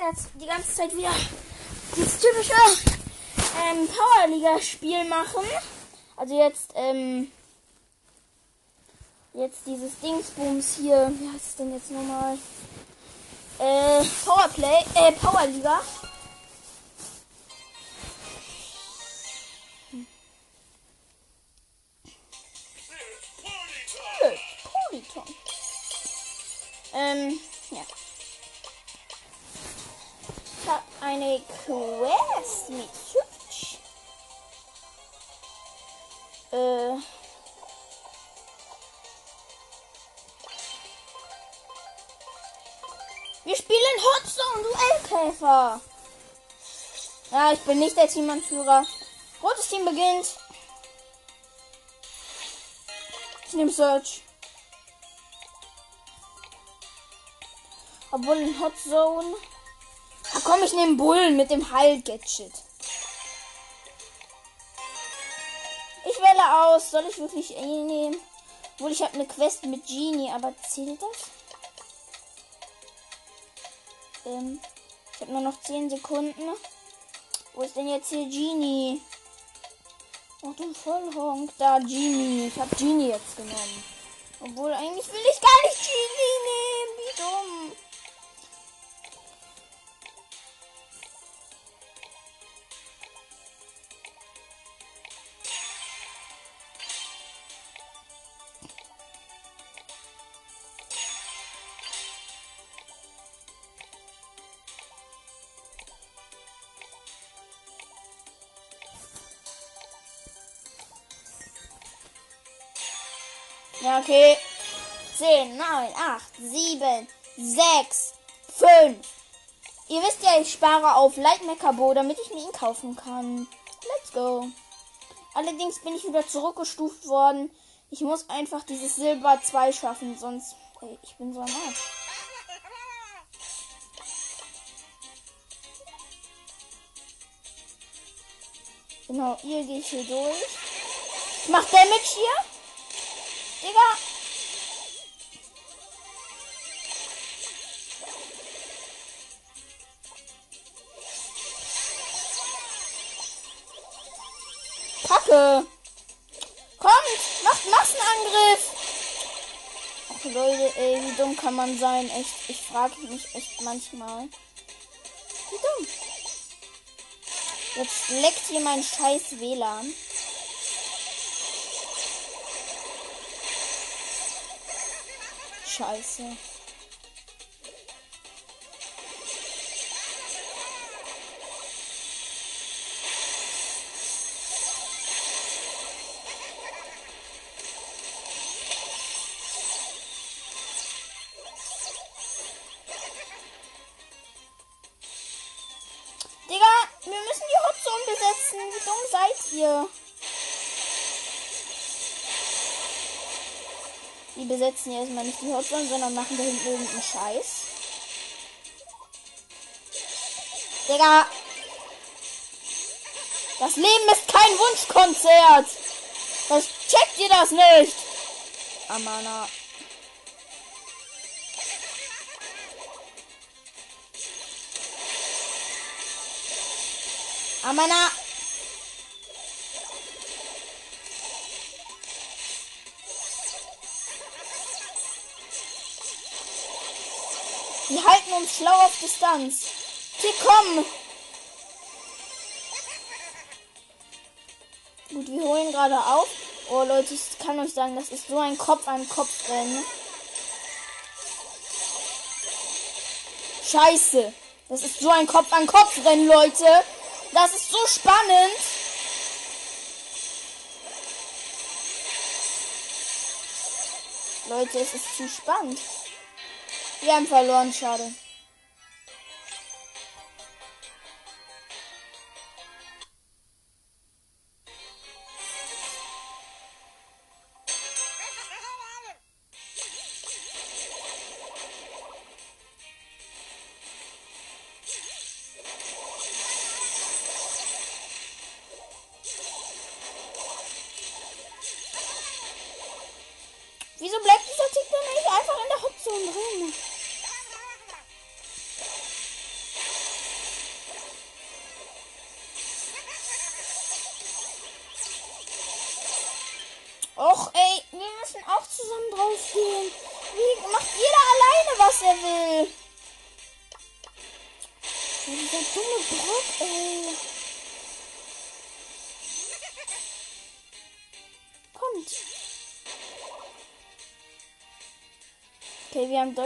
Jetzt die ganze Zeit wieder dieses typische ähm, Powerliga-Spiel machen. Also jetzt, ähm, jetzt dieses Dingsbums hier. Wie heißt es denn jetzt nochmal? Äh, Powerplay, äh, Powerliga. Polyton. Ähm, ja. Eine Quest mit Hübsch. Äh. Wir spielen Hotzone Duellkäfer. Ja, ich bin nicht der Teamanführer. Rotes Team beginnt. Ich nehme Search. Obwohl in Hot Zone. Komm, ich nehme Bullen mit dem Heil-Gadget. Ich wähle aus. Soll ich wirklich E nehmen? Obwohl ich habe eine Quest mit Genie, aber zählt das? Ähm, ich habe nur noch 10 Sekunden. Wo ist denn jetzt hier Genie? Ach du Vollhonk. Da, Genie. Ich habe Genie jetzt genommen. Obwohl, eigentlich will ich gar nicht Genie okay. 10, 9, 8, 7, 6, 5. Ihr wisst ja, ich spare auf Lightmeckerbo, damit ich mir ihn kaufen kann. Let's go. Allerdings bin ich wieder zurückgestuft worden. Ich muss einfach dieses Silber 2 schaffen, sonst. Ey, ich bin so am Arsch. Genau, ihr geht hier durch. Ich mach Damage hier. Digga. Kacke. Kommt, macht Massenangriff. Ach Leute, ey, wie dumm kann man sein? Echt, ich frage mich echt manchmal. Wie dumm. Jetzt leckt hier mein scheiß WLAN. Scheiße. Besetzen ja erstmal nicht die Hotzone, sondern machen da hinten irgendeinen Scheiß. Digga! Das Leben ist kein Wunschkonzert! Was checkt ihr das nicht? Amana. Amana. Schlau auf Distanz. Hier komm! Gut, wir holen gerade auf. Oh Leute, ich kann euch sagen, das ist so ein Kopf an Kopf rennen. Scheiße. Das ist so ein Kopf an Kopf rennen, Leute. Das ist so spannend. Leute, es ist zu spannend. Wir haben verloren, schade.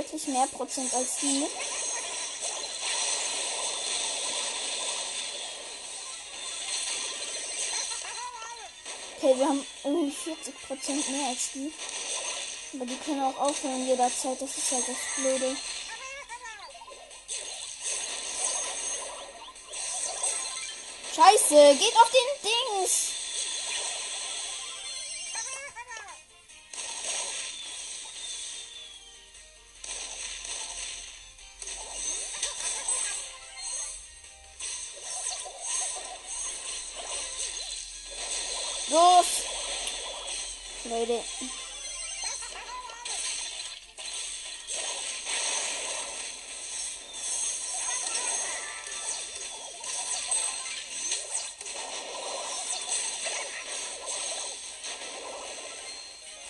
Deutlich mehr Prozent als die. Okay, wir haben irgendwie 40 Prozent mehr als die. Aber die können auch aufhören jederzeit. Das ist halt das Blöde. Scheiße, geht auf den Dings. Leute.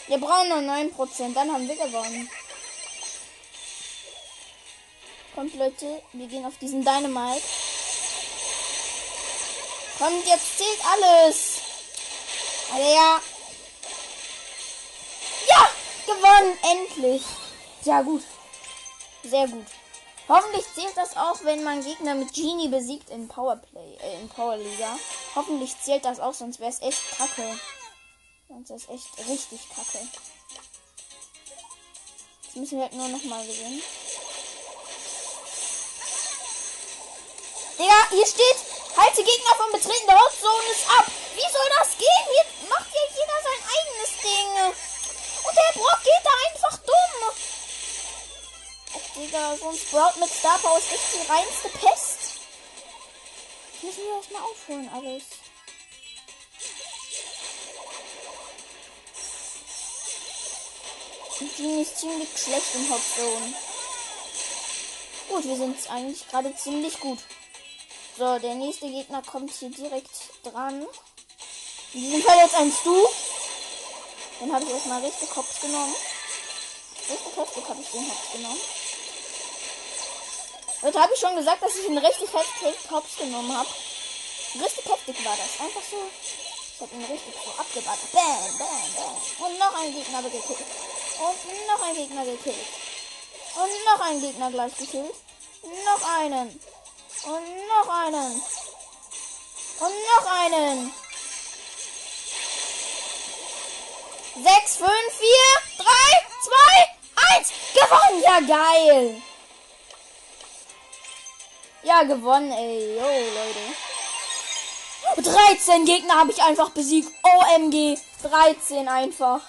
Wir brauchen noch 9%, dann haben wir gewonnen. Kommt Leute, wir gehen auf diesen Dynamite. Kommt, jetzt zählt alles. Ja. Ja, gewonnen, endlich. Ja, gut. Sehr gut. Hoffentlich zählt das auch, wenn man Gegner mit Genie besiegt in Powerplay, äh, in Powerliga. Hoffentlich zählt das auch, sonst wäre es echt kacke. Sonst ist echt richtig kacke. Jetzt müssen wir halt nur noch mal gewinnen. Digga, hier steht, halte Gegner vom Betreten der Hotzone ab. Wie soll das gehen? Hier macht ja jeder sein eigenes Ding. Und der Brock geht da einfach dumm. Ach, Digga, so ein Sprout mit Star Power ist echt die reinste Pest. Das müssen wir erstmal aufholen, alles. Die ist ziemlich schlecht im Hauptzone. Gut, wir sind eigentlich gerade ziemlich gut. So, der nächste Gegner kommt hier direkt dran. In diesem Fall jetzt ein Stu. Den habe ich erstmal richtig Kopf genommen. Richtig heftig habe ich den Kopf genommen. Heute habe ich schon gesagt, dass ich ihn richtig heftig Kopf genommen habe. Richtig heftig war das. Einfach so. Ich habe ihn richtig so abgewartet. Bam, bam, bam. Und noch ein Gegner gekillt. Und noch ein Gegner gekillt. Und noch ein Gegner gleich gekillt. Noch einen. Und noch einen. Und noch einen. 6, 5, 4, 3, 2, 1. Gewonnen. Ja, geil. Ja, gewonnen, ey. Yo, Leute. 13 Gegner habe ich einfach besiegt. OMG. 13 einfach.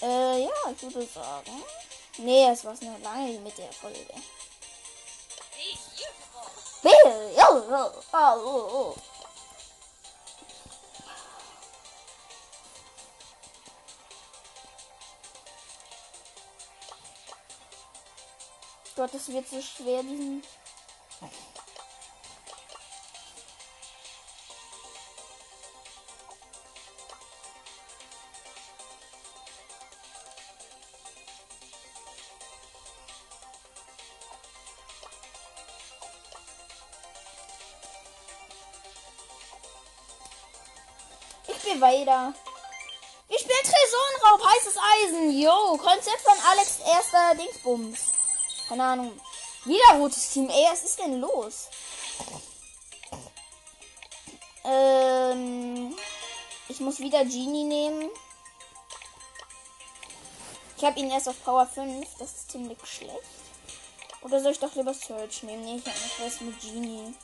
Äh, ja, ich würde sagen. Nee, es war eine lange mit der Folge. Bill, oh, oh, oh, oh. Gott, es wird so schwer, diesen. Ich spiele weiter. Ich spiele Tresorenraub, heißes Eisen. Yo, Konzept von Alex erster Dingsbums. Keine Ahnung. Wieder rotes Team. Ey, was ist denn los? Ähm, ich muss wieder Genie nehmen. Ich habe ihn erst auf Power 5. Das ist ziemlich schlecht. Oder soll ich doch lieber Search nehmen? Nee, ich habe noch was mit Genie.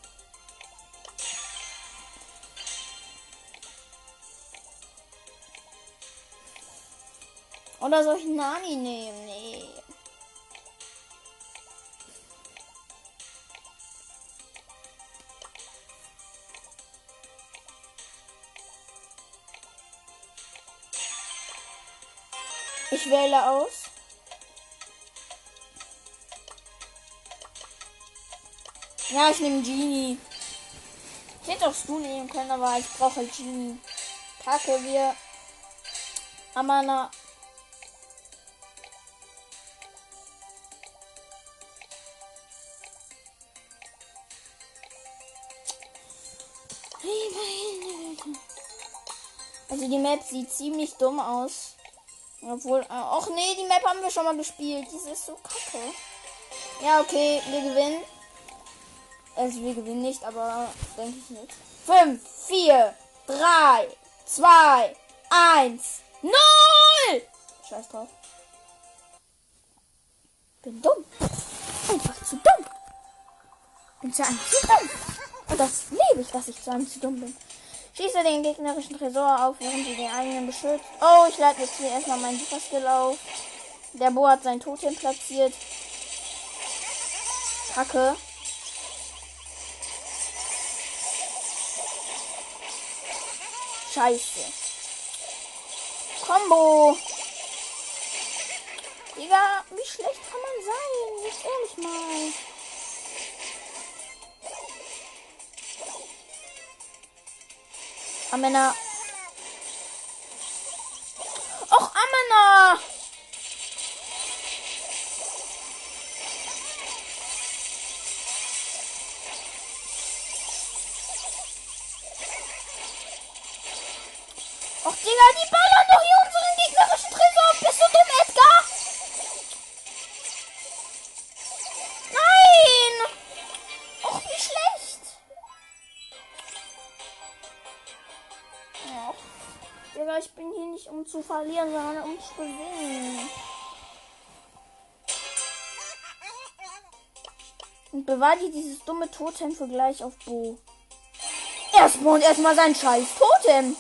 Oder soll ich Nani nehmen? Nee. Ich wähle aus. Ja, ich nehme Genie. Ich hätte auch Stu nehmen können, aber ich brauche halt Genie. Kacke, wir. Amana. Also die Map sieht ziemlich dumm aus. Obwohl, äh, ach nee, die Map haben wir schon mal gespielt. Die ist so kacke. Ja, okay, wir gewinnen. Also wir gewinnen nicht, aber denke ich nicht. 5, 4, 3, 2, 1, 0! Scheiß drauf. Bin dumm. Einfach zu dumm. Bin zu einem zu dumm. Und das liebe ich, dass ich zu einem zu dumm bin. Schieße den gegnerischen Tresor auf, während sie den eigenen beschützt. Oh, ich lade jetzt hier erstmal meinen Super Skill auf. Der Bo hat sein Totem platziert. Kacke. Scheiße. Combo. Digga, wie schlecht kann man sein? Jetzt ehrlich mal. Amena. Och, Amena! Nicht um zu verlieren, sondern um zu gewinnen. Und bewahre dir dieses dumme Totem für gleich auf Bo. Erstmal und erstmal sein scheiß Totem.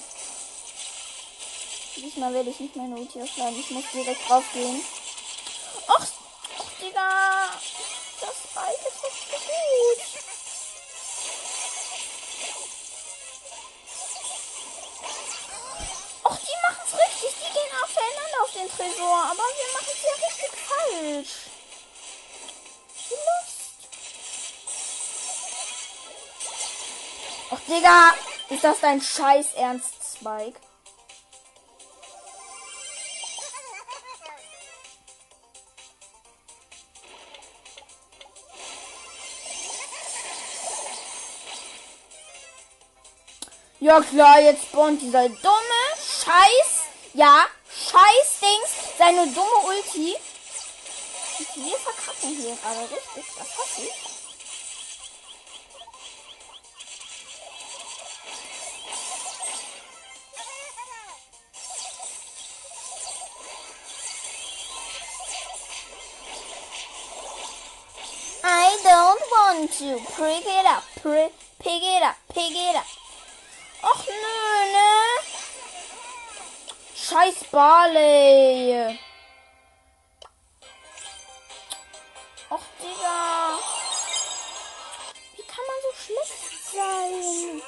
Diesmal werde ich nicht meine Ulti aufladen. Ich muss direkt draufgehen. Digga. Ist das dein scheiß Ernst, Spike? Ja klar, jetzt spawnt dieser dumme Scheiß. Ja, Scheiß Dings. Seine dumme Ulti. Wir verkacken hier gerade richtig. Das hasse. Want to. Pick it up. Pick it up. Pick it up. Och nö, ne? Scheiß Barley. Och, Digga. Wie kann man so schlecht sein?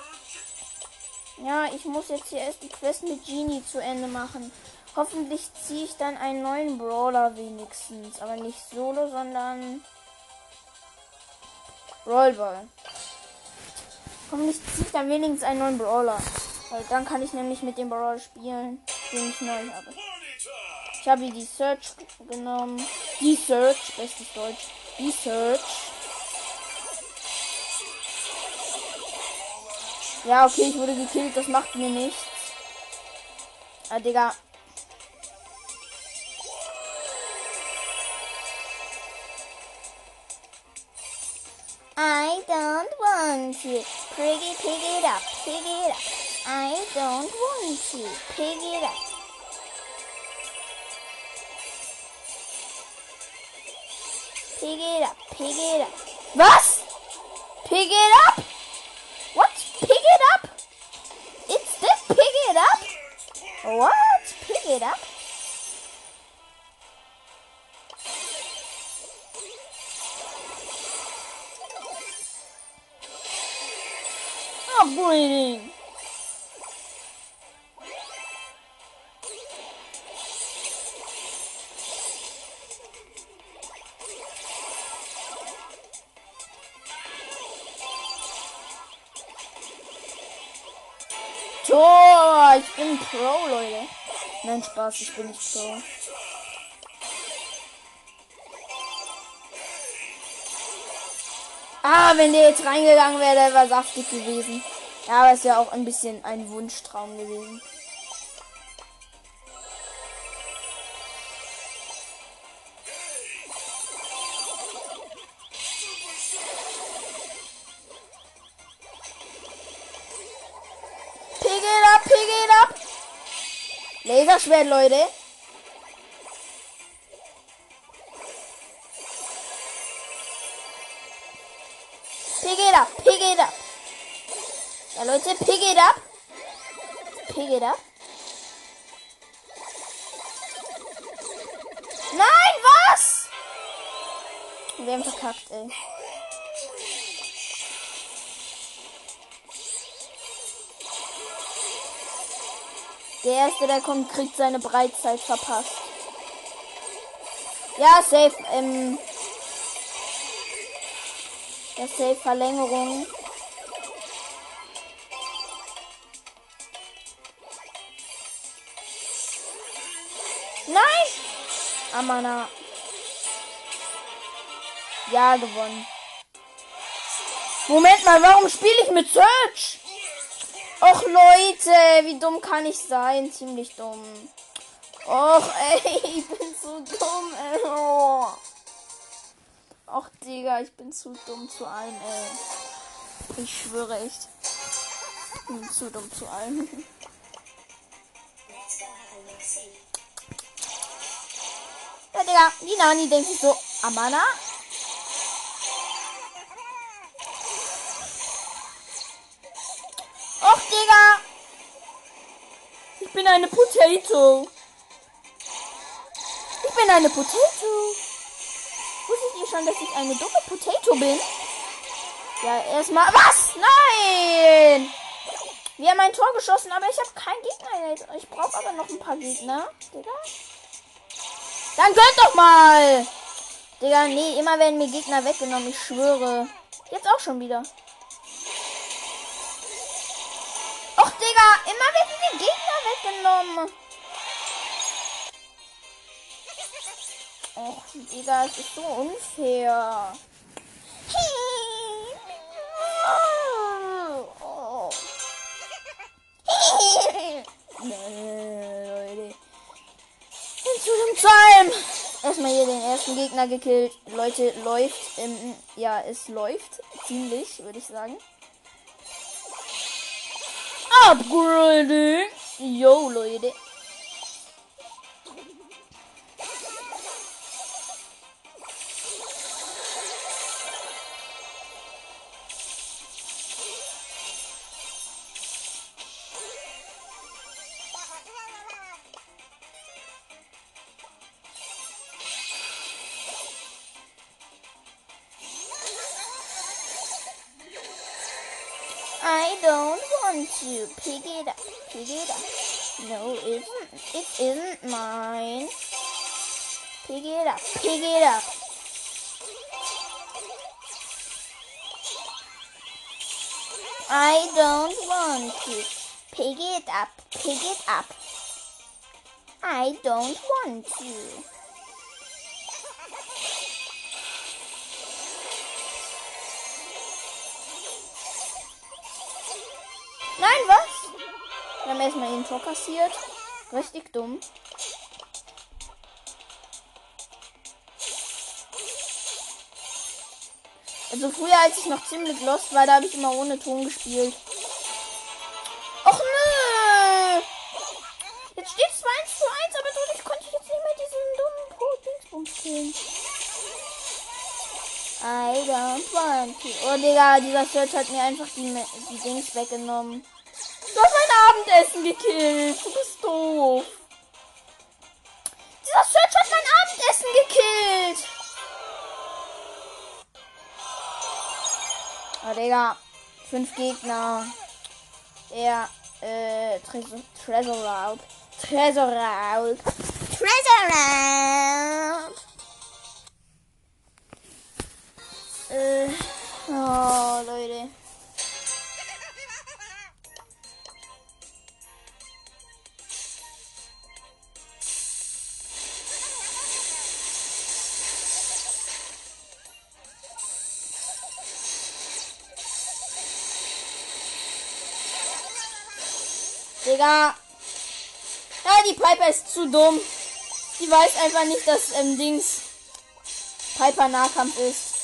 Ja, ich muss jetzt hier erst die Quest mit Genie zu Ende machen. Hoffentlich ziehe ich dann einen neuen Brawler wenigstens. Aber nicht Solo, sondern Rollball. Ziehe ich dann wenigstens einen neuen Brawler. Weil dann kann ich nämlich mit dem Brawler spielen, den ich neu habe. Ich habe die Search genommen. Die Search, bestes Deutsch. Die Search. Ja, okay, ich wurde gekillt, das macht mir nichts. Ah, Digga. Don't want to. Pick it, pick it up, pick it up. I don't want to. Pick it up. Pick it up, pick it up. Was? Pick it up? What? Pick it up? It's this pick it up? What? Pick it up? Upgrading. Tor! Ich bin Pro, Leute. Nein, Spaß, ich bin nicht Pro. Ah, wenn der jetzt reingegangen wäre, der wäre saftig gewesen. Ja, aber es wäre auch ein bisschen ein Wunschtraum gewesen. Laserschwert, Leute. Pick it up, pick it up. Ja, Leute, pick it up. Pick it up. Nein, was? Wir haben verkackt, ey. Der erste, der kommt, kriegt seine Breitzeit verpasst. Ja, safe. Ähm, der Safe Verlängerung. Amana. Ja, gewonnen. Moment mal, warum spiele ich mit Search? Och Leute, wie dumm kann ich sein? Ziemlich dumm. Och, ey, ich bin zu dumm, ey. Och, Digga, ich bin zu dumm zu allem, ey. Ich schwöre echt. Ich bin zu dumm zu allem. Ja, Digga, die Nani denkt sich so, Amana? Och, Digga! Ich bin eine Potato. Ich bin eine Potato. Wusstet ihr schon, dass ich eine dumme Potato bin? Ja, erstmal. Was? Nein! Wir haben ein Tor geschossen, aber ich habe keinen Gegner. Ich brauche aber noch ein paar Gegner. Digga. Dann gönnt doch mal! Digga, nee, immer werden mir Gegner weggenommen, ich schwöre. Jetzt auch schon wieder. Och, Digga, immer werden mir Gegner weggenommen. Och, Digga, es ist so unfair. Oh. Dem Time. Erstmal hier den ersten Gegner gekillt. Leute, läuft. Ähm, ja, es läuft. Ziemlich, würde ich sagen. Upgrading. Yo, Leute. Isn't. It isn't mine. Pick it up. Pick it up. I don't want to pick it up. Pick it up. I don't want to. Nein, was? Wir haben erstmal den Tor kassiert. Richtig dumm. Also früher, als ich noch ziemlich lost war, da habe ich immer ohne Ton gespielt. Och nö! Jetzt steht 2 1 zu 1, aber dadurch konnte ich jetzt nicht mehr diesen dummen Pro-Dingsbums killen. I don't want to. Oh, Digga, dieser Search hat mir einfach die, die Dings weggenommen. Abendessen gekillt. Du bist doof. Dieser Search hat mein Abendessen gekillt. Oh, Digga. Fünf Gegner. Er, äh, Treasure, Treasure Route. Treasure Route. Treasure Route. Äh, oh, Leute. Ja, die Piper ist zu dumm. Die weiß einfach nicht, dass ähm, Dings Piper Nahkampf ist.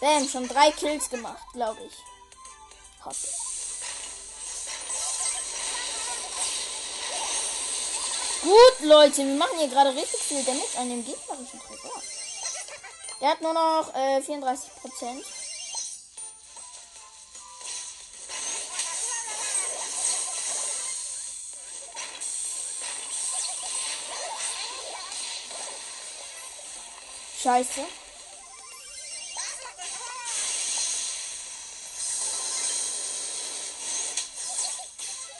Bam, schon drei Kills gemacht, glaube ich. Hoffe. Gut, Leute, wir machen hier gerade richtig viel Damage an dem gegnerischen Tresor. Der hat nur noch äh, 34 Prozent. Scheiße.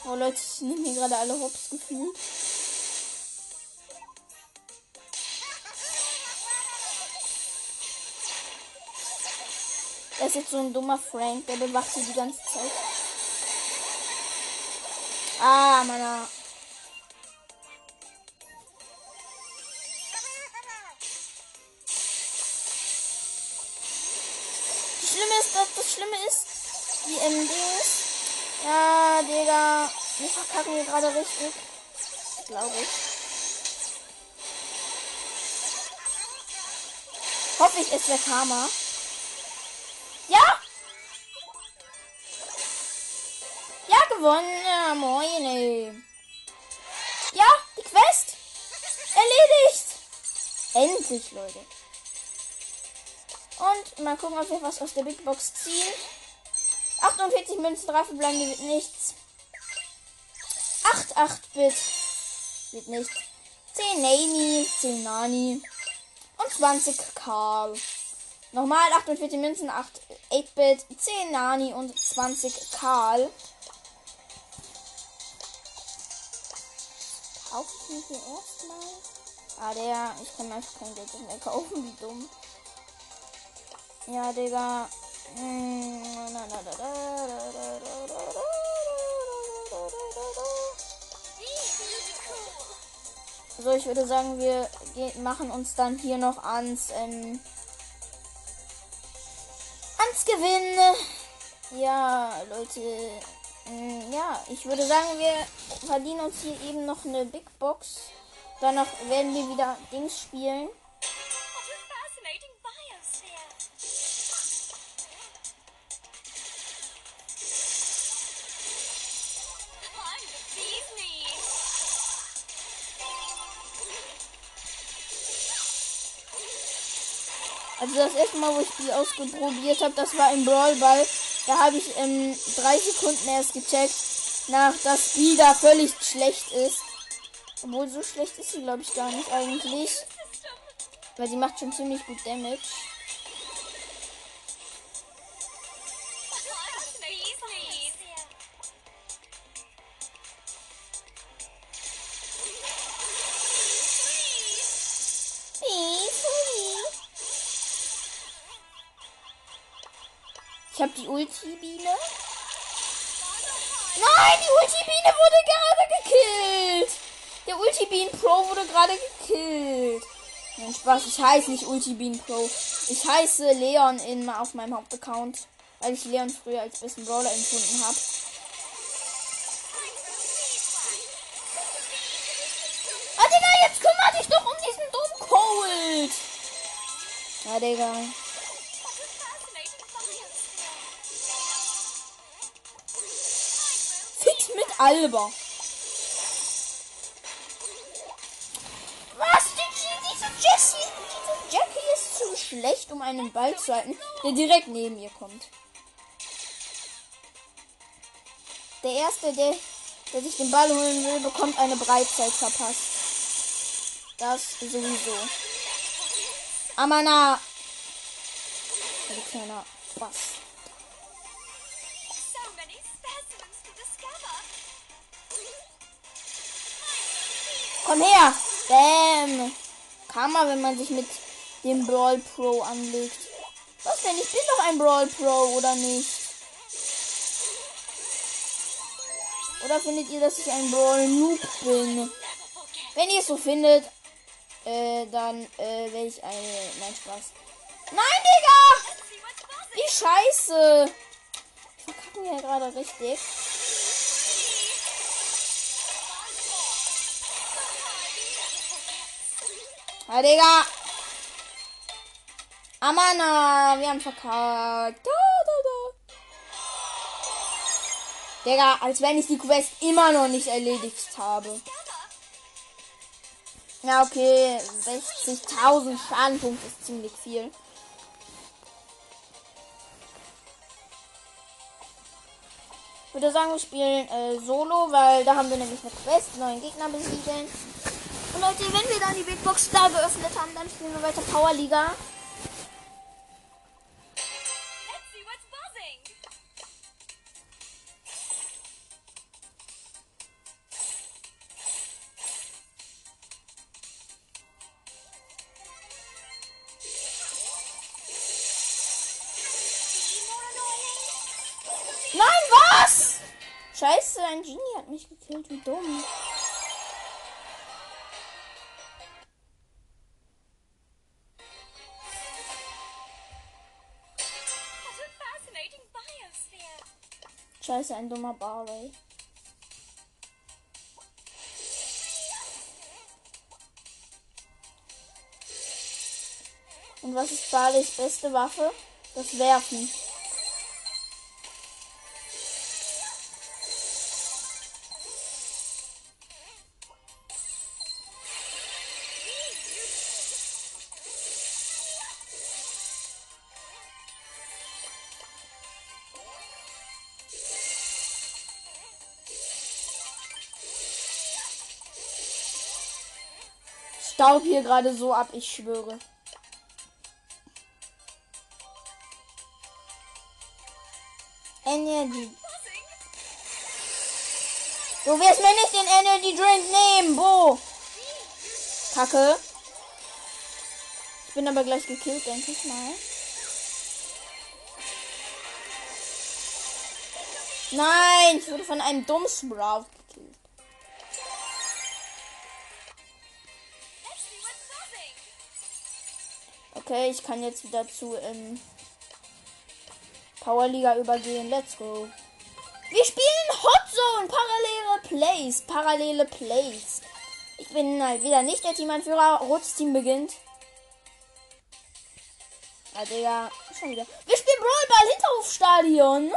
Oh Leute, ich nehme hier gerade alle Hops gefühlt. Er ist jetzt so ein dummer Frank, der bewacht sie die ganze Zeit. Ah, meiner. Wir verkacken hier gerade richtig. Glaube ich. Hoffe ich, ist der Karma. Ja! Ja, gewonnen. Ja, moin, ey. Ja, die Quest. Erledigt. Endlich, Leute. Und mal gucken, ob wir was aus der Big Box ziehen. 48 Münzen, 3 verbleibende wird nichts. 8 8-Bit wird nichts. 10 Nani, 10 Nani und 20 Karl. Nochmal 48 Münzen, 8 8-Bit, 10 Nani und 20 Karl. Kaufe ich mir hier erstmal? Ah, der, ich kann einfach kein Geld mehr kaufen, wie dumm. Ja, Digga. So, ich würde sagen, wir machen uns dann hier noch ans, ähm, ans Gewinnen. Ja, Leute. Ähm, ja, ich würde sagen, wir verdienen uns hier eben noch eine Big Box. Danach werden wir wieder Dings spielen. Also das erste Mal, wo ich die ausprobiert habe, das war im Brawl Ball. Da habe ich in drei Sekunden erst gecheckt, nach dass die da völlig schlecht ist. Obwohl so schlecht ist sie, glaube ich, gar nicht eigentlich. Weil sie macht schon ziemlich gut Damage. Ulti-Biene. Nein, die Ulti-Biene wurde gerade gekillt. Der Ulti-Bean Pro wurde gerade gekillt. Nein, Spaß, ich heiße nicht Ulti-Bean Pro. Ich heiße Leon in, auf meinem Hauptaccount. Weil ich Leon früher als besten Brawler empfunden habe. Ah, Digga, jetzt kümmere dich doch um diesen dummen Cold. Ja, Digga. Alba. Was? Die, diese Jessie, diese Jackie ist zu schlecht, um einen Ball zu halten, der direkt neben ihr kommt. Der erste, der, der sich den Ball holen will, bekommt eine Breitzeit verpasst. Das sowieso. Amana. Also kleiner was. Komm her! Bam! Karma, wenn man sich mit dem Brawl Pro anlegt. Was denn? Ich bin doch ein Brawl Pro, oder nicht? Oder findet ihr, dass ich ein Brawl Noob bin? Wenn ihr es so findet, äh, dann äh, werde ich eine. Nein, Spaß. Nein, Digga! Wie scheiße! Ich verkacke hier gerade richtig. Ah, Digga. Amana, wir haben verkackt. Da, da, da. Digga, als wenn ich die Quest immer noch nicht erledigt habe. Ja, okay. 60.000 Schadenpunkte ist ziemlich viel. Ich würde sagen, wir spielen äh, Solo, weil da haben wir nämlich eine Quest, neuen Gegner besiedeln. Und Leute, wenn wir dann die Big Box da geöffnet haben, dann spielen wir weiter Power Liga. Scheiße, ein Genie hat mich gekillt. Wie dumm. Scheiße, ein dummer Barley. Und was ist Barleys beste Waffe? Das Werfen. Staub hier gerade so ab, ich schwöre. Energy. Du wirst mir nicht den Energy Drink nehmen, Bo. Kacke. Ich bin aber gleich gekillt, denke ich mal. Nein, ich wurde von einem dummen Okay, ich kann jetzt wieder zu ähm, Powerliga übergehen. Let's go. Wir spielen Hot Zone. Parallele Plays. Parallele Plays. Ich bin halt wieder nicht der Teamanführer. Rotes Team beginnt. Ah, Digga. Schon wieder. Wir spielen Brawlball Hinterhofstadion.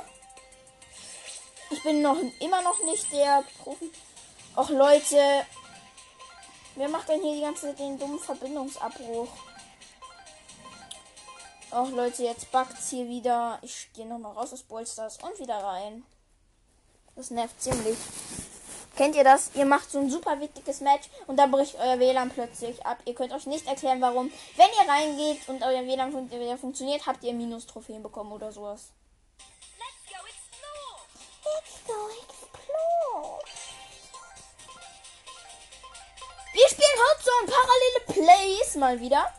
Ich bin noch immer noch nicht der Profi. Och Leute. Wer macht denn hier die ganze Zeit den dummen Verbindungsabbruch? Auch Leute, jetzt backt's hier wieder. Ich gehe nochmal raus aus Ballstars und wieder rein. Das nervt ziemlich. Kennt ihr das? Ihr macht so ein super wichtiges Match und da bricht euer WLAN plötzlich ab. Ihr könnt euch nicht erklären, warum. Wenn ihr reingeht und euer WLAN fun wieder funktioniert, habt ihr Minus-Trophäen bekommen oder sowas. Let's go explore! Let's go explore! Wir spielen Hot Zone parallele Plays mal wieder.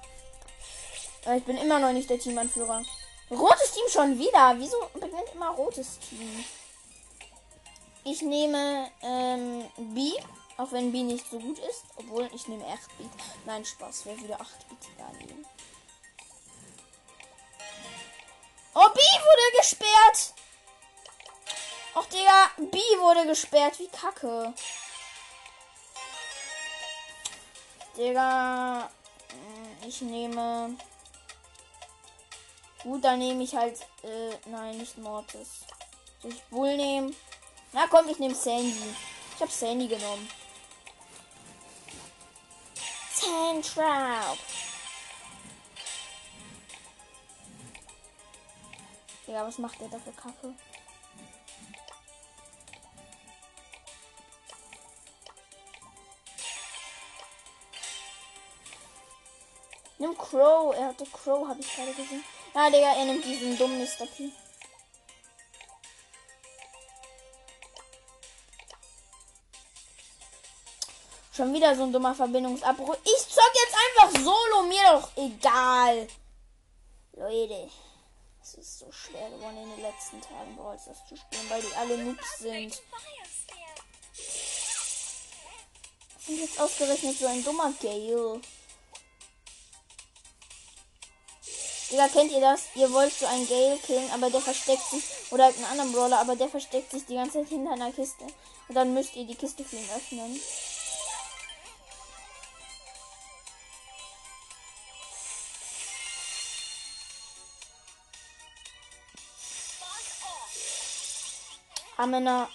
Aber ich bin immer noch nicht der Teamanführer. Rotes Team schon wieder. Wieso beginnt immer rotes Team? Ich nehme ähm, B, auch wenn B nicht so gut ist. Obwohl ich nehme 8-Bit. Nein, Spaß. Wer würde 8-Bit da nehmen? Oh, B wurde gesperrt. Och, Digga, B wurde gesperrt. Wie kacke. Digga, hm, ich nehme Gut, dann nehme ich halt. Äh, nein, nicht Mortis. Soll ich Bull nehmen? Na komm, ich nehme Sandy. Ich habe Sandy genommen. Sandtrap. Ja, was macht der da für Kacke? Nimm Crow. Er hatte Crow, habe ich gerade gesehen. Ja, Digga, er nimmt diesen dummen Mr. P. Schon wieder so ein dummer Verbindungsabbruch. Ich zock jetzt einfach solo, mir doch egal. Leute, es ist so schwer geworden in den letzten Tagen Brawl das zu spielen, weil die alle Noobs sind. Und jetzt ausgerechnet so ein dummer Gale. Digga, kennt ihr das? Ihr wollt so einen Gale killen, aber der versteckt sich. Oder halt einen anderen Brawler, aber der versteckt sich die ganze Zeit hinter einer Kiste. Und dann müsst ihr die Kiste für ihn öffnen. Amena.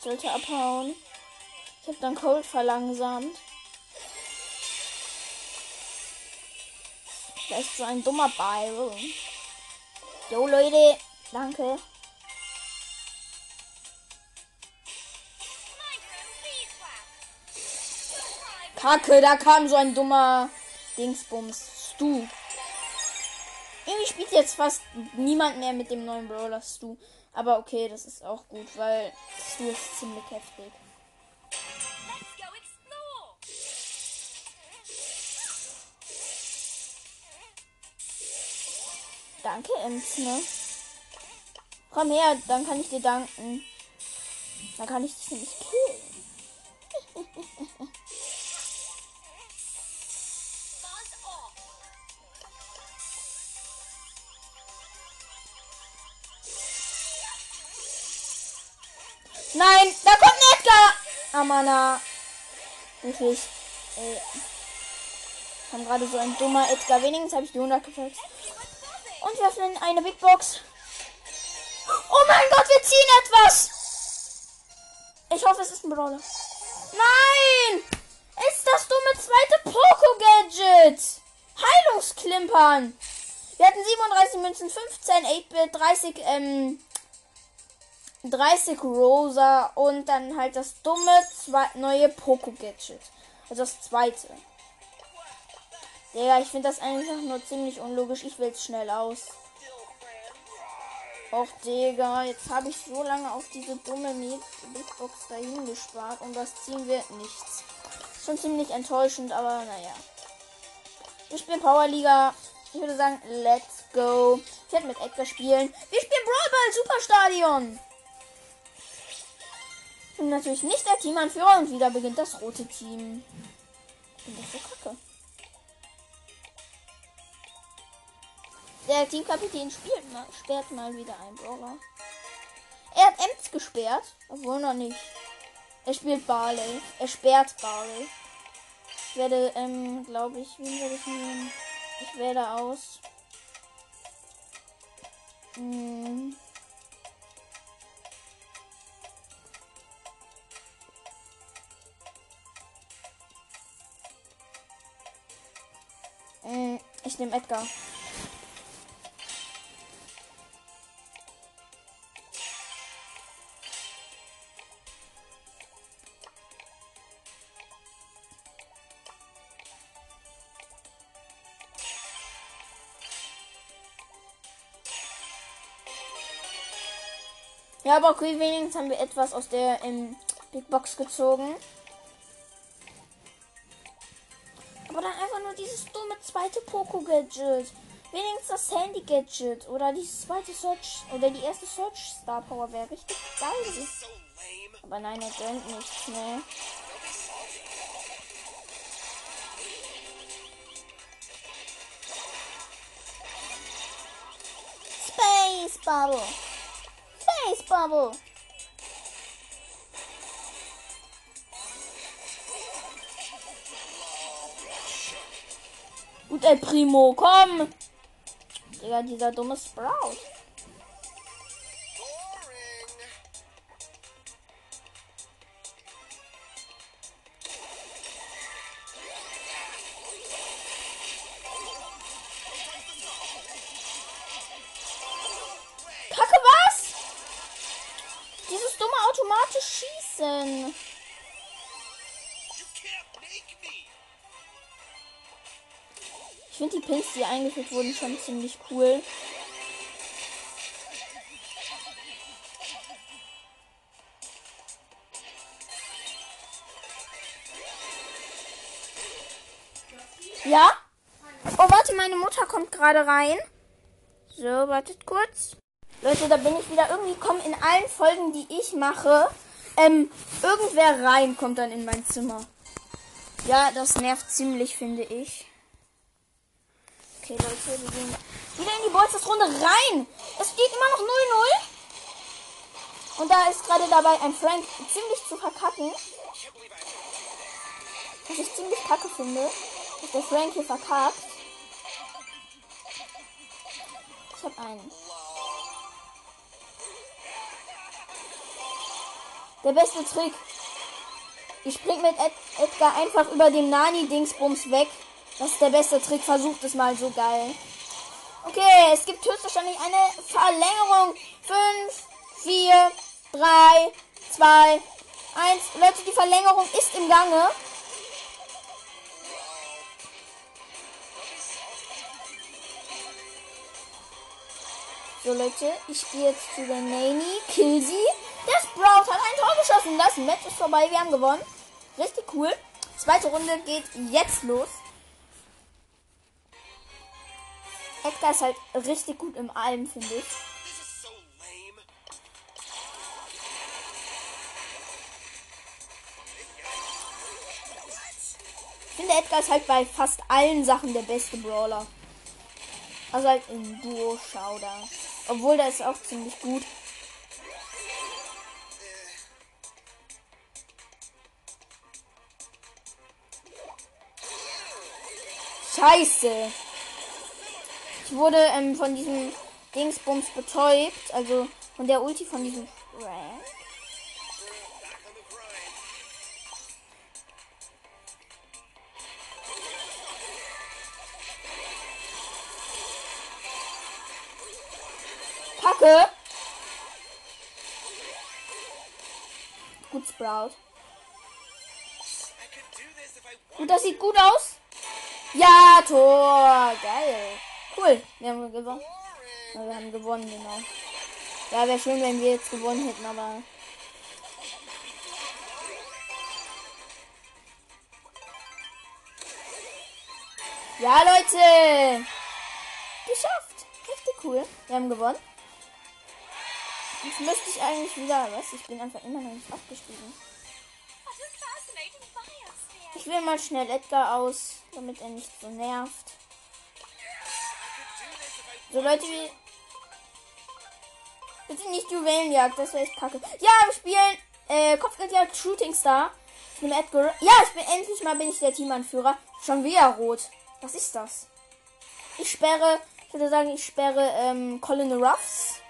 Sollte abhauen. Ich hab dann Cold verlangsamt. Da ist so ein dummer Byron. Jo Leute, danke. Kacke, da kam so ein dummer Dingsbums. Stu. Irgendwie spielt jetzt fast niemand mehr mit dem neuen Brawler Stu. Aber okay, das ist auch gut, weil Stu ist ziemlich heftig. Danke, Ems, ne? Komm her, dann kann ich dir danken. Dann kann ich dich nämlich killen. Nein, da kommt ein Edgar! Amana. Wirklich. Ey. Kam gerade so ein dummer Edgar. Wenigstens habe ich die 100 gefällt. Und wir öffnen eine Big Box. Oh mein Gott, wir ziehen etwas. Ich hoffe, es ist ein Brawler. Nein! Ist das dumme zweite Poco-Gadget. Heilungsklimpern. Wir hatten 37 Münzen, 15 8-Bit, 30, ähm, 30 Rosa und dann halt das dumme neue Poco-Gadget. Also das zweite. Ja, ich finde das einfach nur ziemlich unlogisch. Ich will es schnell aus. Och, Digga, jetzt habe ich so lange auf diese dumme Big Box dahin gespart und das ziehen wird nichts. Schon ziemlich enttäuschend, aber naja. Wir spielen Powerliga. Ich würde sagen, let's go. Ich werde mit Edgar spielen. Wir spielen Brawl Ball Superstadion. Ich bin natürlich nicht der Teamanführer und wieder beginnt das rote Team. Ich bin das so kacke. Der Teamkapitän spielt mal, sperrt mal wieder ein Brawler. Er hat Ems gesperrt, obwohl noch nicht. Er spielt Barley. Er sperrt Barley. Ich werde, ähm, glaube ich, wie werde ich nehmen? Ich werde aus. Hm. hm ich nehme Edgar. Ja, aber okay, wenigstens haben wir etwas aus der ähm, Big Box gezogen. Aber dann einfach nur dieses dumme zweite Poco-Gadget. Wenigstens das Handy-Gadget. Oder die zweite Search. Oder die erste Search Star Power wäre richtig geil. Aber nein, er gönnt nichts mehr. Space Bubble. Space Bubble. Gut, El Primo, komm! Digga, dieser dumme Sprout. Die eingeführt wurden, schon ziemlich cool. Ja? Oh, warte, meine Mutter kommt gerade rein. So, wartet kurz. Leute, da bin ich wieder. Irgendwie kommen in allen Folgen, die ich mache, ähm, irgendwer rein, kommt dann in mein Zimmer. Ja, das nervt ziemlich, finde ich. Okay, Leute, wir gehen wieder in die Bolzers-Runde rein. Es steht immer noch 0-0. Und da ist gerade dabei ein Frank ziemlich zu verkacken. Was ich ziemlich kacke finde, dass der Frank hier verkackt. Ich hab einen. Der beste Trick. Ich spring mit Ed Edgar einfach über dem Nani-Dingsbums weg. Das ist der beste Trick. Versucht es mal so geil. Okay, es gibt höchstwahrscheinlich eine Verlängerung. 5, 4, 3, 2, 1. Leute, die Verlängerung ist im Gange. So Leute, ich gehe jetzt zu der Nani, kill sie. Der Sprout hat ein Tor geschossen. Das Match ist vorbei, wir haben gewonnen. Richtig cool. Zweite Runde geht jetzt los. Edgar ist halt richtig gut im Allem, finde ich. Ich finde Edgar ist halt bei fast allen Sachen der beste Brawler. Also halt im Duo Showdown. Obwohl der ist auch ziemlich gut. Scheiße. Wurde ähm, von diesem Dingsbums betäubt. Also von der Ulti von diesem Frank. Kacke. Gut, Sprout. Und das sieht gut aus. Ja, Tor. Geil. Cool. Wir haben gewonnen. Ja, wir haben gewonnen, genau. Ja, wäre schön, wenn wir jetzt gewonnen hätten, aber. Ja, Leute. Geschafft. Richtig cool. Wir haben gewonnen. Jetzt müsste ich eigentlich wieder, was? Ich bin einfach immer noch nicht abgestiegen. Ich will mal schnell Edgar aus, damit er nicht so nervt. So Leute, wie. Bitte nicht Juwelenjagd, das wäre echt kacke. Ja, wir spielen äh, Kopfgeldjagd Shooting Star. Ich bin Edgar. Ja, ich bin endlich mal bin ich der Teamanführer. Schon wieder rot. Was ist das? Ich sperre, ich würde sagen, ich sperre ähm, Colin Ruffs.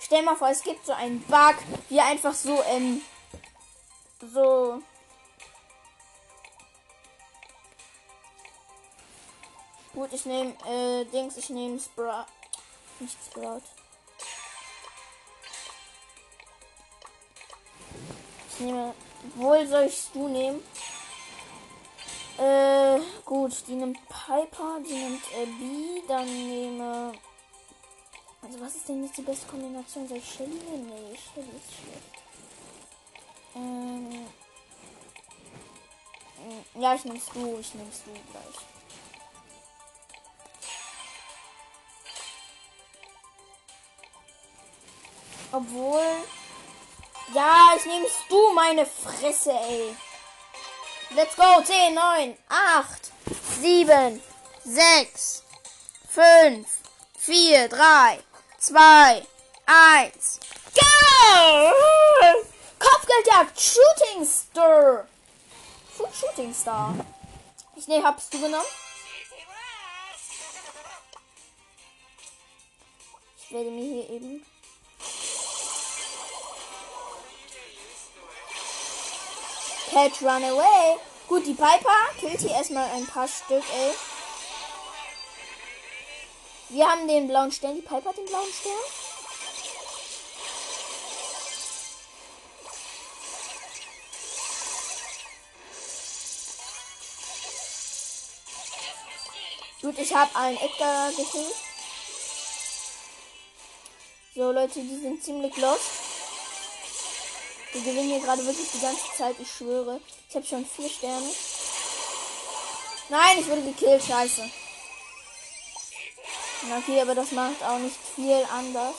Stell mal vor, es gibt so einen Bug, wie einfach so, ähm, so. Gut, ich nehme, äh, Dings, ich nehme Sprout. Nicht Sprout. Ich nehme, wohl soll ich du nehmen? Äh, gut, die nimmt Piper, die nimmt äh, B, dann nehme also was ist denn jetzt die beste Kombination? Soll ich Shelly nehmen? Nee, Shelly ist schlecht. Ähm, ja, ich nehm's du. Ich nehm's du gleich. Obwohl. Ja, ich nehm's du, meine Fresse, ey. Let's go. 10, 9, 8, 7, 6, 5, 4, 3, 2, 1. Go! Kopfgeldjagd, Shooting Star. Shooting Star. Ich ne, hab's du genommen? Ich werde mir hier eben. Catch Run Away. Gut, die Piper killt hier erstmal ein paar Stück, ey. Wir haben den blauen Stern. Die Piper hat den blauen Stern. Gut, ich habe einen Edgar gekillt. So, Leute, die sind ziemlich lost. Wir gewinnen hier gerade wirklich die ganze Zeit, ich schwöre. Ich habe schon vier Sterne. Nein, ich wurde gekillt, scheiße. Okay, aber das macht auch nicht viel anders.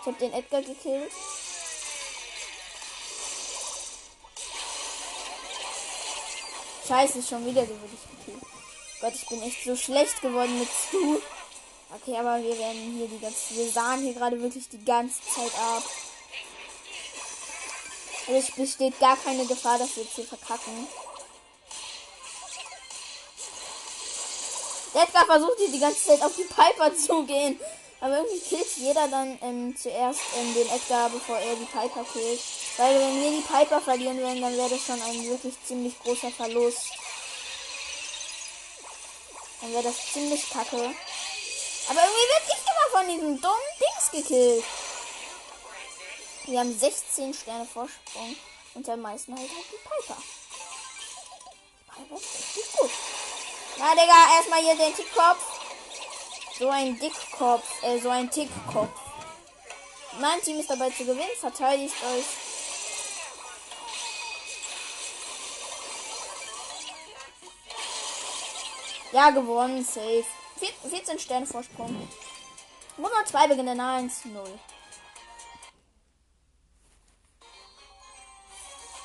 Ich habe den Edgar gekillt. Scheiße, schon wieder so wirklich gekillt. Gott, ich bin echt so schlecht geworden mit Stu. Okay, aber wir werden hier die ganze. Wir sahen hier gerade wirklich die ganze Zeit ab. Also es besteht gar keine Gefahr, dass wir hier verkacken. Edgar versucht hier die ganze Zeit auf die Piper zu gehen. Aber irgendwie killt jeder dann ähm, zuerst ähm, den Edgar, bevor er die Piper killt. Weil wenn wir die Piper verlieren würden, dann wäre das schon ein wirklich ziemlich großer Verlust. Dann wäre das ziemlich kacke. Aber irgendwie wird ich immer von diesem dummen Dings gekillt. Wir haben 16 Sterne Vorsprung und der meisten halt halt die Piper. Piper richtig gut. Na, Digga, erstmal hier den Tickkopf. So ein Dickkopf, äh, so ein Tickkopf. Mein Team ist dabei zu gewinnen. Verteidigt euch. Ja, gewonnen. Safe. 14 Sterne Vorsprung. Nummer 2 beginnen 1, 0.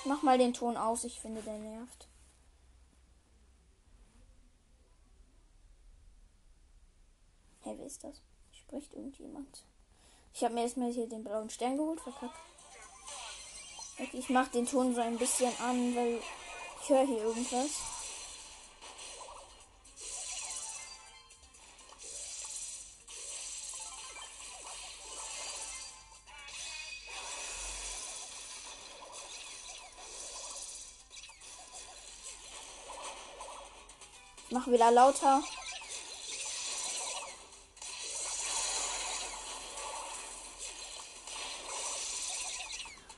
Mach mal den Ton aus, ich finde, der nervt. Hey, wer ist das? Spricht irgendjemand? Ich habe mir erstmal hier den blauen Stern geholt, verkackt. Okay, ich mach den Ton so ein bisschen an, weil ich höre hier irgendwas. Wieder lauter.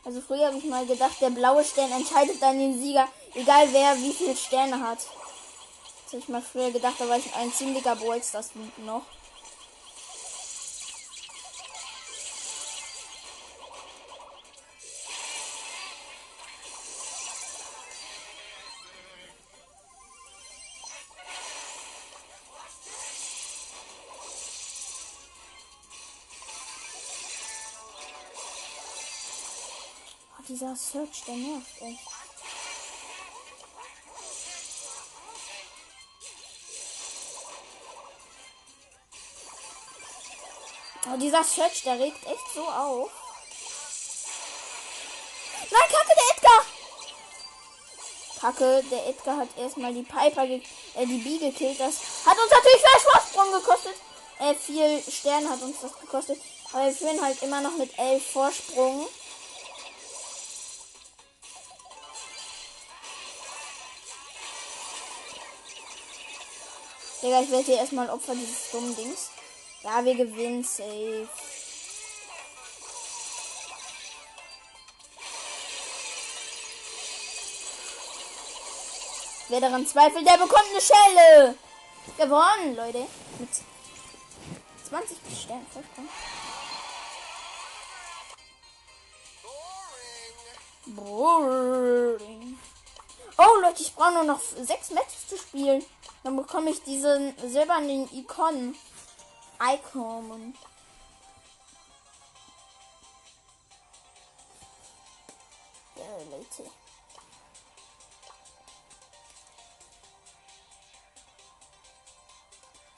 Also früher habe ich mal gedacht, der blaue Stern entscheidet dann den Sieger, egal wer wie viele Sterne hat. Das habe ich mal früher gedacht, da war ich ein ziemlicher Bolz, das noch. Dieser Search, der nervt echt. Oh, dieser Search, der regt echt so auf. Nein, Kacke, der Edgar! Kacke, der Edgar hat erstmal die Piper, äh, die Bee gekillt. Das hat uns natürlich viel Vorsprung gekostet. Äh, viel Sterne hat uns das gekostet. Aber wir führen halt immer noch mit elf Vorsprung. Digga, ich werde hier erstmal Opfer dieses dummen Dings. Ja, wir gewinnen safe. Wer daran zweifelt, der bekommt eine Schelle. Gewonnen, Leute. Mit 20 Sternen vollkommen. Boring. Oh, Leute, ich brauche nur noch sechs Matches zu spielen. Dann bekomme ich diesen silbernen Ikon. Icon. Ja, Leute.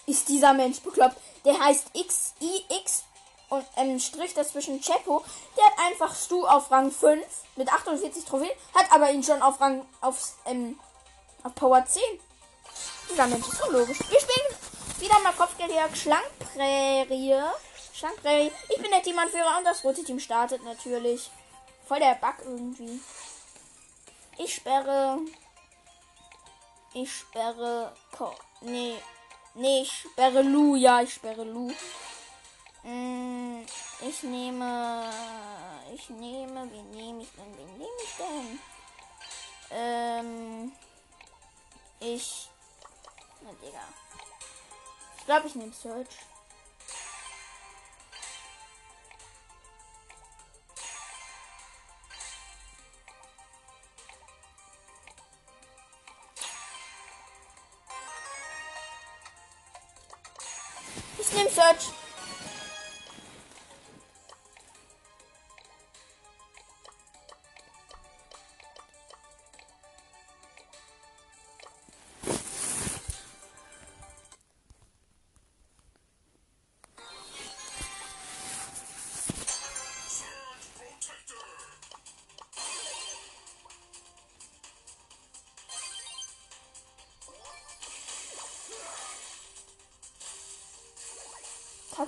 Ist dieser Mensch bekloppt? Der heißt XIX und ähm, Strich dazwischen Chepo. Der hat einfach Stu auf Rang 5 mit 48 Trophäen, hat aber ihn schon auf Rang auf, ähm, auf Power 10. Dieser Mensch ist so logisch. Wir spielen wieder mal Kopfgeldjagd Schlankprärie. Schlankprärie. Ich bin der Teamanführer und das rote Team startet natürlich. Voll der Bug irgendwie. Ich sperre. Ich sperre. Nee. Nee, ich sperre Lu. Ja, ich sperre Lu. Mm, ich nehme. Ich nehme. Wie nehme ich denn? Wie nehme ich denn? Ähm. Ich na, Digga. Ich glaube, ich nehme Search.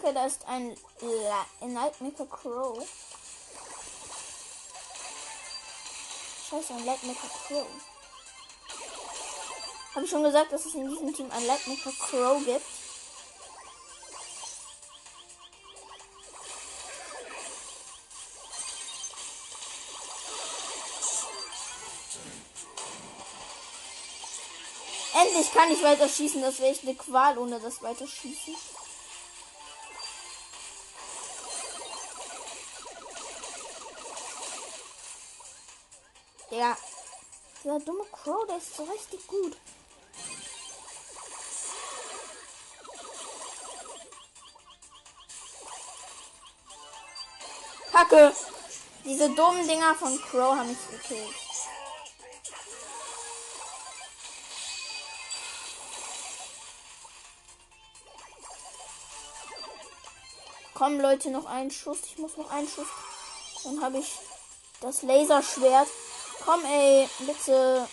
Kacke, da ist ein, Nightmaker Crow. Scheiße, ein Lightmaker Crow. Habe ich schon gesagt, dass es in diesem Team ein Lightmaker Crow gibt? Endlich kann ich weiter schießen. Das wäre echt eine Qual ohne das Weiterschießen. Ja. Dieser dumme Crow, der ist so richtig gut. Kacke. Diese dummen Dinger von Crow haben mich gekillt. Komm, Leute, noch einen Schuss. Ich muss noch einen Schuss. Dann habe ich das Laserschwert. Komm, ey, bitte.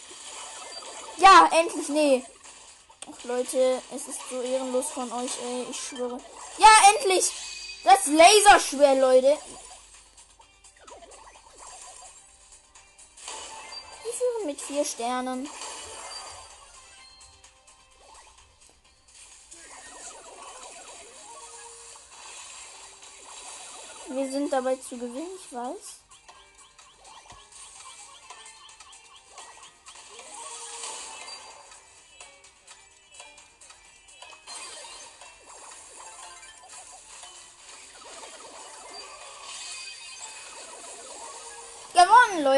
Ja, endlich, nee. Ach, Leute, es ist so ehrenlos von euch, ey. Ich schwöre. Ja, endlich! Das Laserschwert, Leute. Wir führen mit vier Sternen. Wir sind dabei zu gewinnen, ich weiß.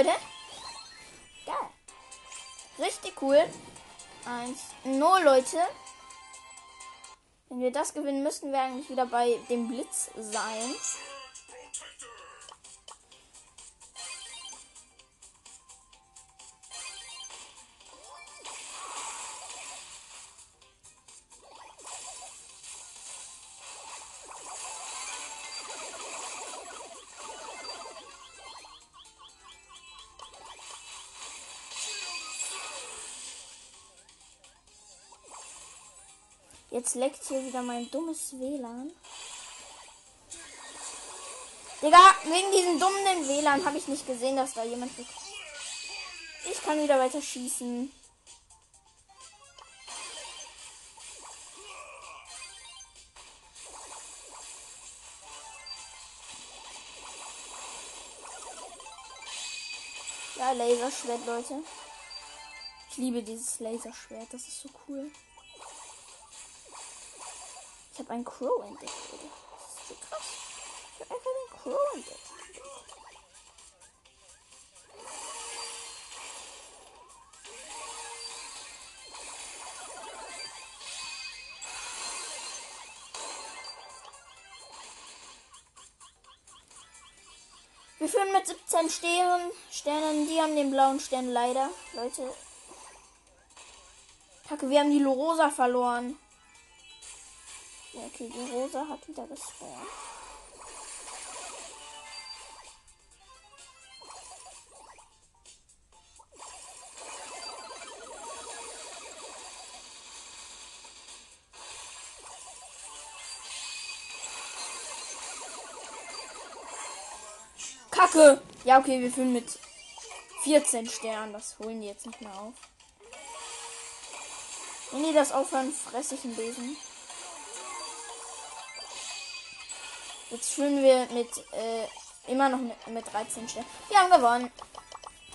Leute. Geil. Richtig cool. 1, 0, Leute. Wenn wir das gewinnen, müssten wir eigentlich wieder bei dem Blitz sein. Jetzt leckt hier wieder mein dummes WLAN. Digga, wegen diesem dummen WLAN habe ich nicht gesehen, dass da jemand. Ich kann wieder weiter schießen. Ja, Laserschwert, Leute. Ich liebe dieses Laserschwert, das ist so cool. Ich habe einen Crow entdeckt. Das ist so krass. Ich habe einfach den Crow entdeckt. Wir führen mit 17 Sternen. Sternen, die haben den blauen Stern leider. Leute. Kacke, wir haben die Lorosa verloren. Ja, okay, die Rosa hat wieder gespawnt. Kacke! Ja, okay, wir fühlen mit 14 Sternen. Das holen die jetzt nicht mehr auf. Wenn die das aufhören, fresse ich einen Besen. Jetzt führen wir mit äh, immer noch mit, mit 13 Sternen. Wir haben gewonnen.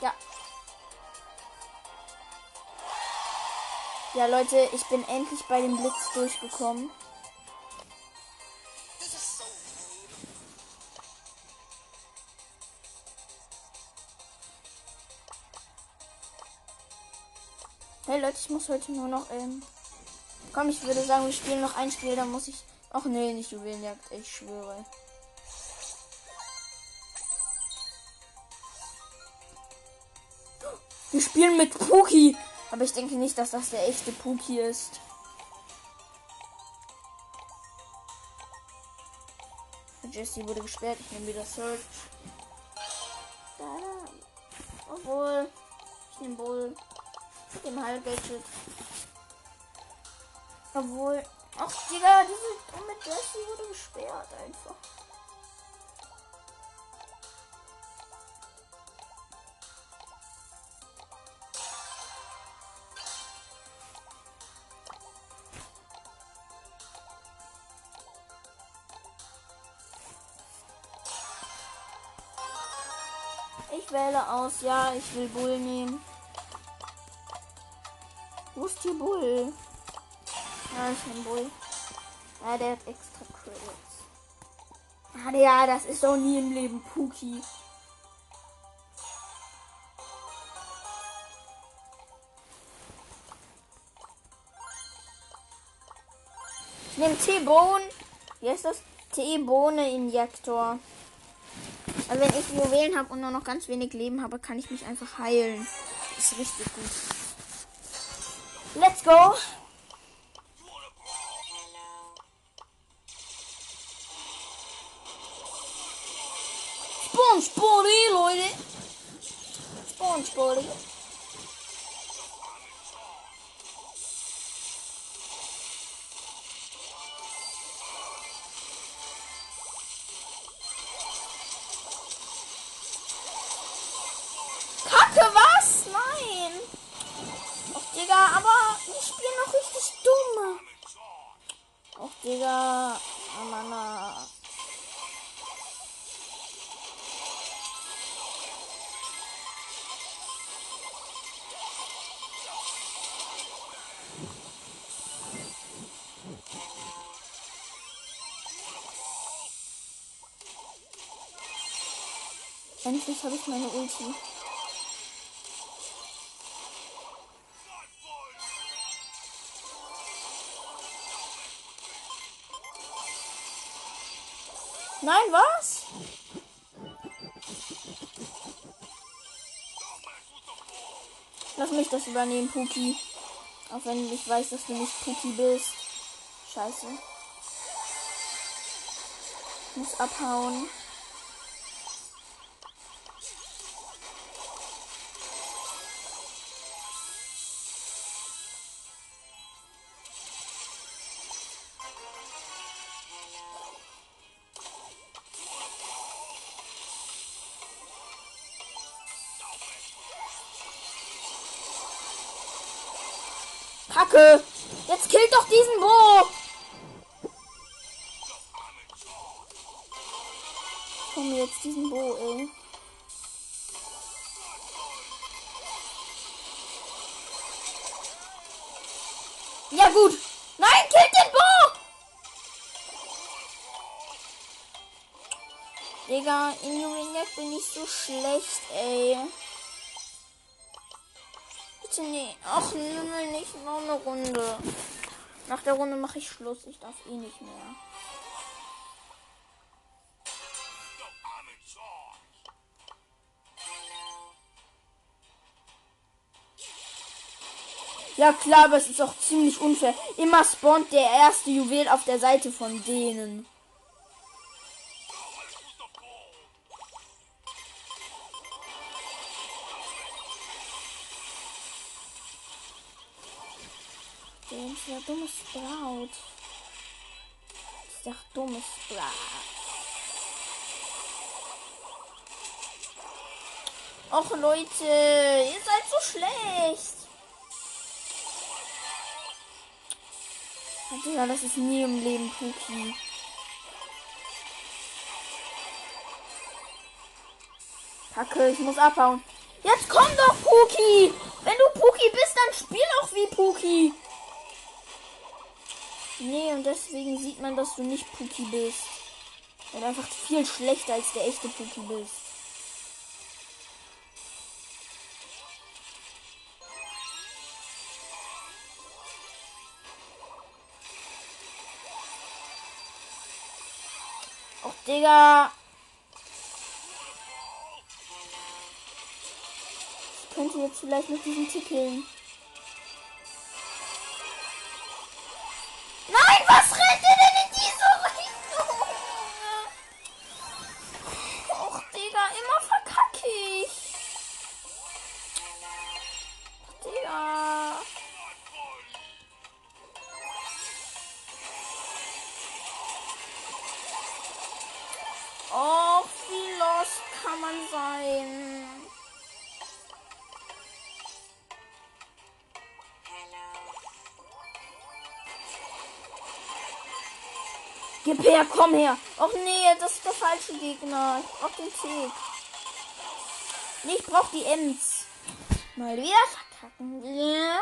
Ja. Ja, Leute, ich bin endlich bei dem Blitz durchgekommen. Hey Leute, ich muss heute nur noch, ähm, komm, ich würde sagen, wir spielen noch ein Spiel, dann muss ich Ach nee, nicht Juwelenjagd, ich schwöre. Wir spielen mit Puki. Aber ich denke nicht, dass das der echte Puki ist. Jesse wurde gesperrt. Ich nehme wieder Search. Obwohl. Ich nehme Bull. Mit dem Heilgadget. Obwohl. Ach, Digga, diese dumme Jessie wurde gesperrt einfach. Ich wähle aus. Ja, ich will Bull nehmen. Wo ist die Bull? Ich nehme Bull. Ja, der hat extra Credits. Ah, ja, das ist doch nie im Leben Puki. Ich nehme T-Bone. Wie heißt das? T-Bohne-Injektor. Also wenn ich Juwelen habe und nur noch ganz wenig Leben habe, kann ich mich einfach heilen. Das ist richtig gut. Let's go. SpongeBob. Kacke, Endlich habe ich meine Ulti. Nein, was? Lass mich das übernehmen, Puki. Auch wenn ich weiß, dass du nicht Puki bist. Scheiße. Ich muss abhauen. Bin ich so schlecht, ey. Bitte nee. Ach, nimm nicht noch eine Runde. Nach der Runde mache ich Schluss. Ich darf eh nicht mehr. Ja klar, aber es ist auch ziemlich unfair. Immer spawnt der erste Juwel auf der Seite von denen. Ja dummes Sprout. Ich sag dummes Sprout. Och Leute, ihr seid so schlecht. Ja, das ist nie im Leben Puki. Kacke, ich muss abhauen. Jetzt komm doch, Puki! Wenn du Puki bist, dann spiel auch wie Puki. Nee, und deswegen sieht man, dass du nicht Puki bist. Und einfach viel schlechter als der echte Puki bist. Och, Digga. Ich könnte jetzt vielleicht diesen Tickeln. Nein, was rennt her, komm her. Och nee, das ist der falsche Gegner. Ich brauch den Tick. Nee, ich brauch die Ems. Mal wieder verkacken. Ja.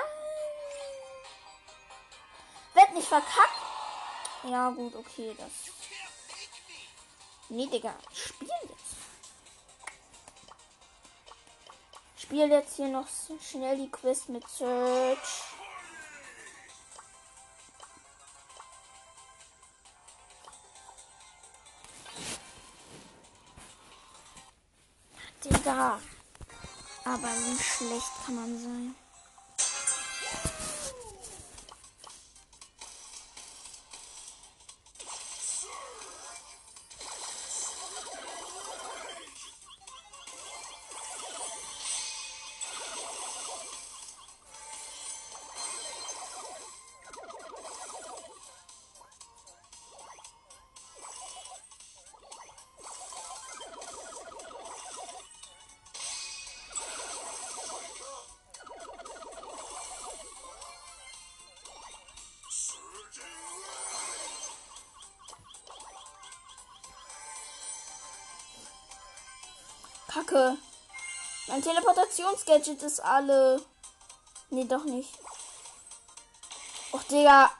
Werd nicht verkackt. Ja, gut, okay, das. Nee, Digga, spiel jetzt. Spiel jetzt hier noch schnell die Quest mit Search. Digga. Aber wie schlecht kann man sein? Kacke. Mein Teleportationsgadget ist alle. Nee, doch nicht. Och, Digga.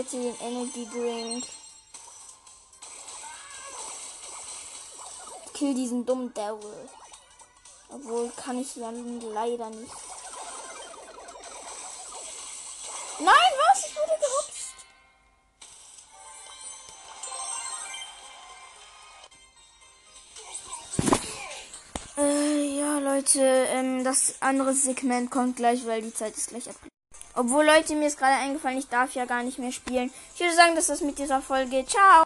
Jetzt den Energy Drink. Kill diesen dummen Devil. Obwohl kann ich dann leider nicht. Nein, was? Ich wurde gehupst. Äh, ja, Leute, ähm, das andere Segment kommt gleich, weil die Zeit ist gleich ab. Obwohl, Leute, mir ist gerade eingefallen, ich darf ja gar nicht mehr spielen. Ich würde sagen, dass das mit dieser Folge. Ciao!